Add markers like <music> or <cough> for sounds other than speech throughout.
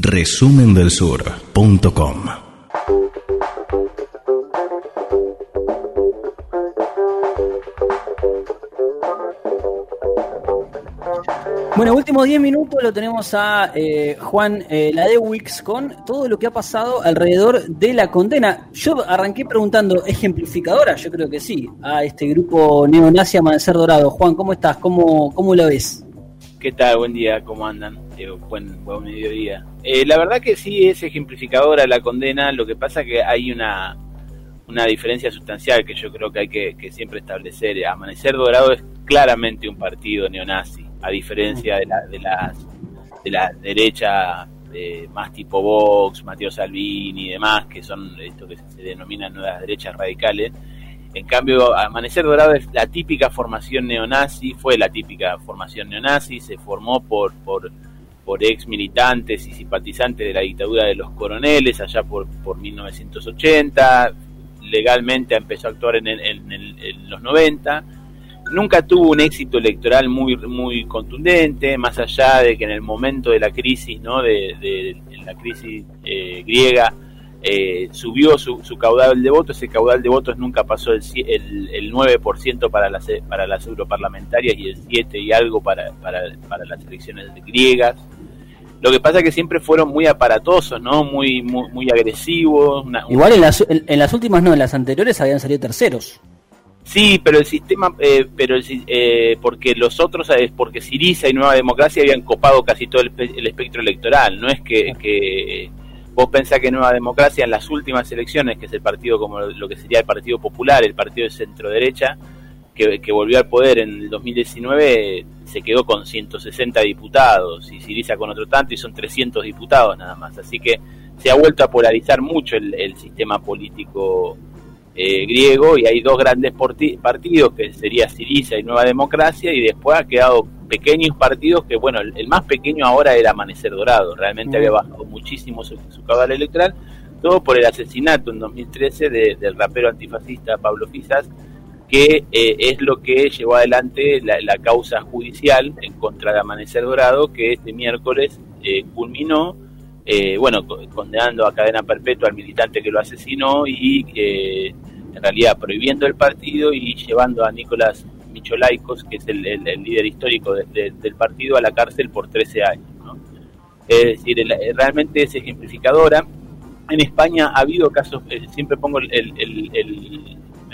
resumendelsur.com Bueno, últimos 10 minutos lo tenemos a eh, Juan eh, Ladewix con todo lo que ha pasado alrededor de la condena. Yo arranqué preguntando, ¿ejemplificadora? Yo creo que sí, a este grupo neonazi Amanecer Dorado. Juan, ¿cómo estás? ¿Cómo, cómo lo ves? ¿Qué tal? Buen día, ¿cómo andan? Eh, buen, buen mediodía. Eh, la verdad que sí es ejemplificadora la condena, lo que pasa que hay una, una diferencia sustancial que yo creo que hay que, siempre establecer. Amanecer Dorado es claramente un partido neonazi a diferencia de la, las de la derecha eh, más tipo Vox, Matteo Salvini y demás, que son esto que se denominan nuevas derechas radicales. En cambio, Amanecer Dorado es la típica formación neonazi, fue la típica formación neonazi, se formó por, por ex militantes y simpatizantes de la dictadura de los coroneles allá por, por 1980, legalmente empezó a actuar en, en, en los 90 nunca tuvo un éxito electoral muy muy contundente, más allá de que en el momento de la crisis, ¿no? de, la crisis eh, griega, eh, subió su, su, caudal de votos, ese caudal de votos nunca pasó el, el, el 9% para las, para las europarlamentarias y el 7 y algo para, para, para las elecciones griegas. Lo que pasa es que siempre fueron muy aparatosos, ¿no? Muy, muy, muy agresivos. Igual en las, en las últimas, no, en las anteriores habían salido terceros. Sí, pero el sistema, eh, pero el, eh, porque los otros, es porque Siriza y Nueva Democracia habían copado casi todo el, el espectro electoral. No es que, que, vos pensás que Nueva Democracia en las últimas elecciones, que es el partido como lo que sería el Partido Popular, el partido de centro derecha, que, que volvió al poder en el 2019, se quedó con 160 diputados y Siriza con otro tanto y son 300 diputados nada más. Así que se ha vuelto a polarizar mucho el, el sistema político eh, griego y hay dos grandes partidos que sería Siriza y Nueva Democracia y después ha quedado pequeños partidos que bueno el, más pequeño ahora era Amanecer Dorado realmente había bajado muchísimo su, caudal electoral todo por el asesinato en 2013 del rapero antifascista Pablo Fisas que eh, es lo que llevó adelante la, causa judicial en contra de Amanecer Dorado que este miércoles eh, culminó eh, bueno, condenando a cadena perpetua al militante que lo asesinó y eh, en realidad prohibiendo el partido y llevando a Nicolás Micholaicos, que es el, líder histórico del partido, a la cárcel por 13 años. Es decir, realmente es ejemplificadora. En España ha habido casos, eh, siempre pongo el,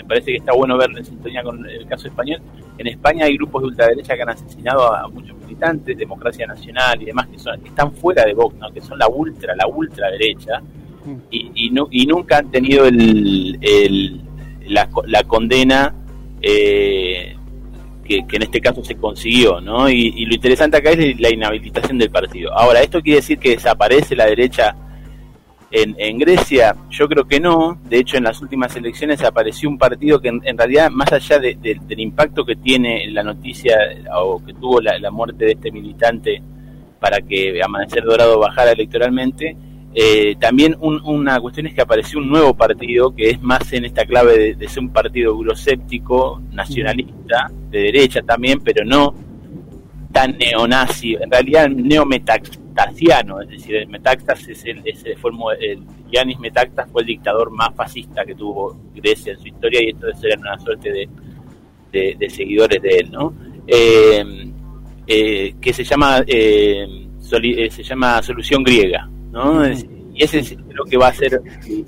parece que está bueno ver en sintonía con el caso español. En España hay grupos de ultraderecha que han asesinado a muchos militantes, Democracia Nacional y demás, que, son, están fuera de Vox, que son la ultra, la ultraderecha, mm. y, no, y nunca han tenido el, la, condena eh, que, en este caso se consiguió, ¿no? Y, y, lo interesante acá es la inhabilitación del partido. Ahora, ¿esto quiere decir que desaparece la derecha en, Grecia yo creo que no, de hecho en las últimas elecciones apareció un partido que en, realidad más allá del impacto que tiene la noticia o que tuvo la, muerte de este militante para que Amanecer Dorado bajara electoralmente, eh, también una cuestión es que apareció un nuevo partido que es más en esta clave de, ser un partido euroséptico, nacionalista, de derecha también, pero no tan neonazi, en realidad neometax Metactasiano, es decir, el Metaxas es el, fue el, Yanis Metaxas fue el dictador más fascista que tuvo Grecia en su historia y esto ser una suerte de, de, seguidores de él, ¿no? Eh, eh, que se llama eh, se llama solución griega, ¿no? y ese es lo que va a ser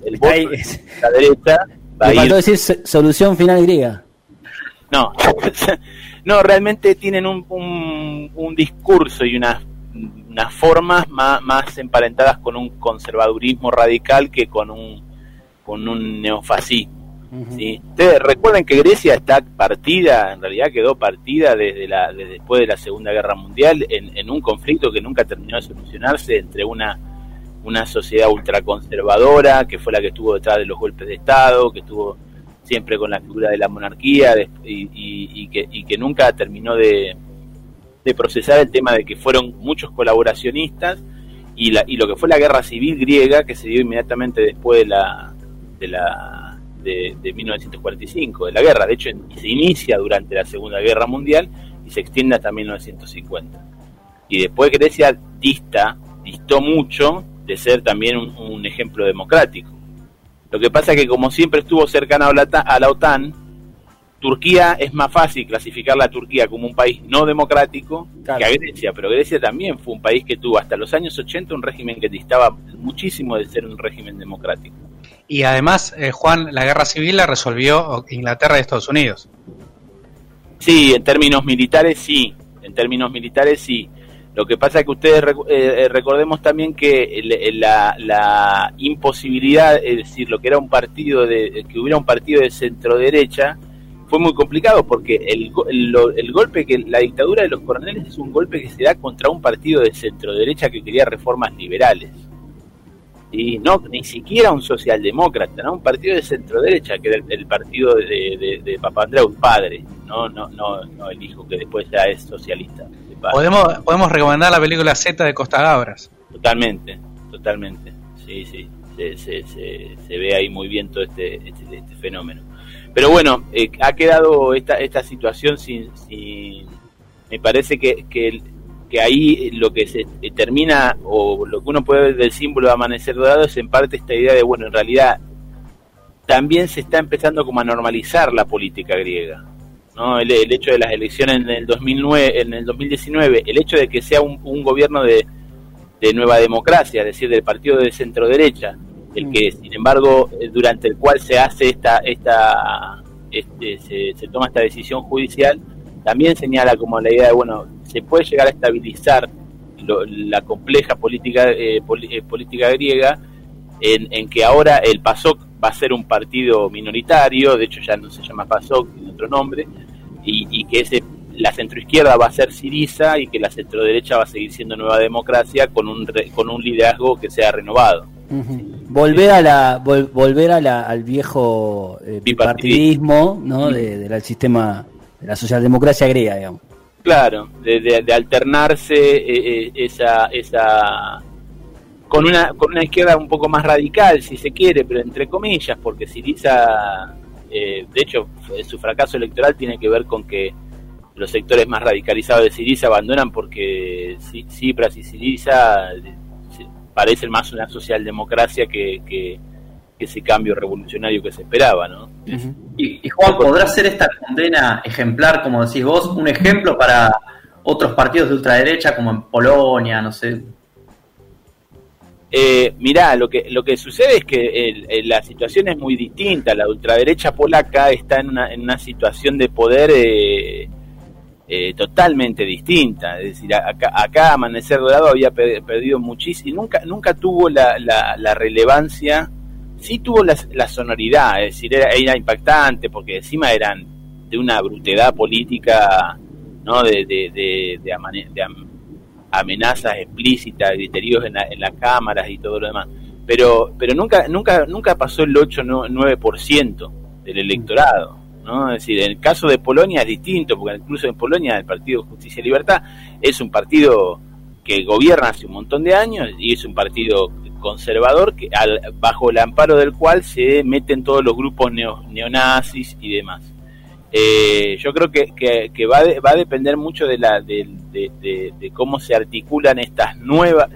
el voto de la derecha. Va a ir... decir solución final griega. No, <laughs> no, realmente tienen un, un, un discurso y una unas formas más, más emparentadas con un conservadurismo radical que con un, con un neofascismo. ¿sí? Ustedes recuerden que Grecia está partida, en realidad quedó partida desde, la, después de la Segunda Guerra Mundial en, en, un conflicto que nunca terminó de solucionarse entre una, una sociedad ultraconservadora, que fue la que estuvo detrás de los golpes de Estado, que estuvo siempre con la figura de la monarquía y, y, que, y que nunca terminó de, de procesar el tema de que fueron muchos colaboracionistas y, la, y lo que fue la guerra civil griega que se dio inmediatamente después de la de la de, 1945 de la guerra de hecho se inicia durante la segunda guerra mundial y se extiende hasta 1950 y después Grecia dista distó mucho de ser también un, ejemplo democrático. Lo que pasa que como siempre estuvo cercano a la, a la OTAN, Turquía es más fácil clasificar a Turquía como un país no democrático que a Grecia, pero Grecia también fue un país que tuvo hasta los años 80 un régimen que distaba muchísimo de ser un régimen democrático. Y además, eh, Juan, la guerra civil la resolvió Inglaterra y Estados Unidos. Sí, en términos militares sí, en términos militares sí. Lo que pasa es que ustedes eh, eh, recordemos también que la, imposibilidad, es decir, lo que era un partido de que hubiera un partido de centro derecha fue muy complicado porque el, el, golpe que la dictadura de los coroneles es un golpe que se da contra un partido de centro derecha que quería reformas liberales y no ni siquiera un socialdemócrata, ¿no? un partido de centro derecha que era el, partido de, de, de Papandreou, padre, no, no, no, no el hijo que después ya es socialista. Podemos, podemos recomendar la película Z de Costa Gabras. Totalmente, totalmente, sí, sí, se, se, se, ve ahí muy bien todo este, este, este fenómeno. Pero bueno, eh, ha quedado esta, esta situación sin, me parece que, que que ahí lo que se termina, o lo que uno puede ver del símbolo de amanecer dorado es en parte esta idea de, bueno, en realidad también se está empezando como a normalizar la política griega. ¿no? El, hecho de las elecciones en el 2009, en el 2019, el hecho de que sea un, gobierno de, de, nueva democracia, es decir, del partido de centro derecha, el que, sin embargo, eh, durante el cual se hace esta, esta este, se, se toma esta decisión judicial, también señala como la idea de, bueno, se puede llegar a estabilizar la compleja política, eh, eh, política griega en, que ahora el PASOK va a ser un partido minoritario, de hecho ya no se llama PASOK, tiene otro nombre, y, que ese la centroizquierda va a ser Siriza y que la centroderecha va a seguir siendo Nueva Democracia con un con un liderazgo que sea renovado. Volver a la volver a la, al viejo eh, bipartidismo, ¿no? De, del sistema de la socialdemocracia griega, digamos. Claro, de, alternarse eh, eh, esa, esa con una con una izquierda un poco más radical, si se quiere, pero entre comillas, porque Siriza, eh, de hecho, su fracaso electoral tiene que ver con que los sectores más radicalizados de Siriza abandonan porque Cipras y Siriza parecen más una socialdemocracia que, que, ese cambio revolucionario que se esperaba, ¿no? y, Juan, ¿podrá ser esta condena ejemplar, como decís vos, un ejemplo para otros partidos de ultraderecha como en Polonia, no sé? Eh, mirá, lo que, lo que sucede es que la situación es muy distinta. La ultraderecha polaca está en una, en una situación de poder eh, eh, totalmente distinta. Es decir, acá, acá Amanecer Dorado había perdido muchísimo nunca, nunca tuvo la, la relevancia sí tuvo la, sonoridad, es decir, era, impactante porque encima eran de una brutedad política, ¿no? De, de, de, amenazas explícitas, criterios en, en las cámaras y todo lo demás. Pero, pero nunca, nunca, nunca pasó el 8-9% del electorado. ¿No? Es decir, en el caso de Polonia es distinto, porque incluso en Polonia el Partido Justicia y Libertad es un partido que gobierna hace un montón de años y es un partido conservador que bajo el amparo del cual se meten todos los grupos neonazis y demás. Eh, yo creo que, que, va, va, a depender mucho de, la, de, de, cómo se articulan estas nuevas...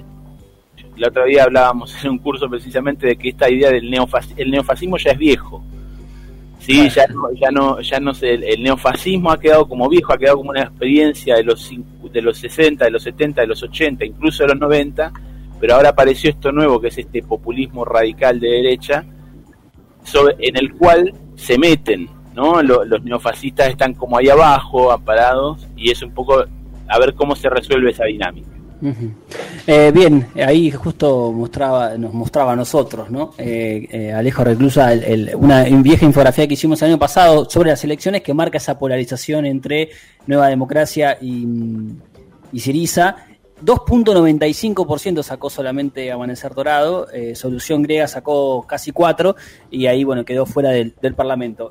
La otra día hablábamos en un curso precisamente de que esta idea del neofascismo, el neofascismo ya es viejo. Sí, ya no, ya no, ya no sé, el, neofascismo ha quedado como viejo, ha quedado como una experiencia de los, de los 60, de los 70, de los 80, incluso de los 90, pero ahora apareció esto nuevo que es este populismo radical de derecha, en el cual se meten, ¿no? Los, neofascistas están como ahí abajo, amparados, y es un poco a ver cómo se resuelve esa dinámica. Eh, bien, ahí justo mostraba, nos mostraba a nosotros, ¿no? Eh, eh, Alejo Reclusa, una vieja infografía que hicimos el año pasado sobre las elecciones que marca esa polarización entre Nueva Democracia y, y Siriza 2.95% sacó solamente Amanecer Dorado, eh, Solución Griega sacó casi 4% y ahí bueno quedó fuera del, Parlamento.